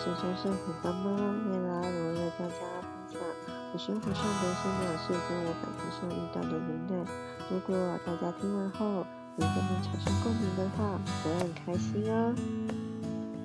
生生活帮吗？未来我为大家分享我生活上的一些鸟事跟我感情上遇到的无奈。如果大家听完后能跟你产生共鸣的话，我会很开心哦。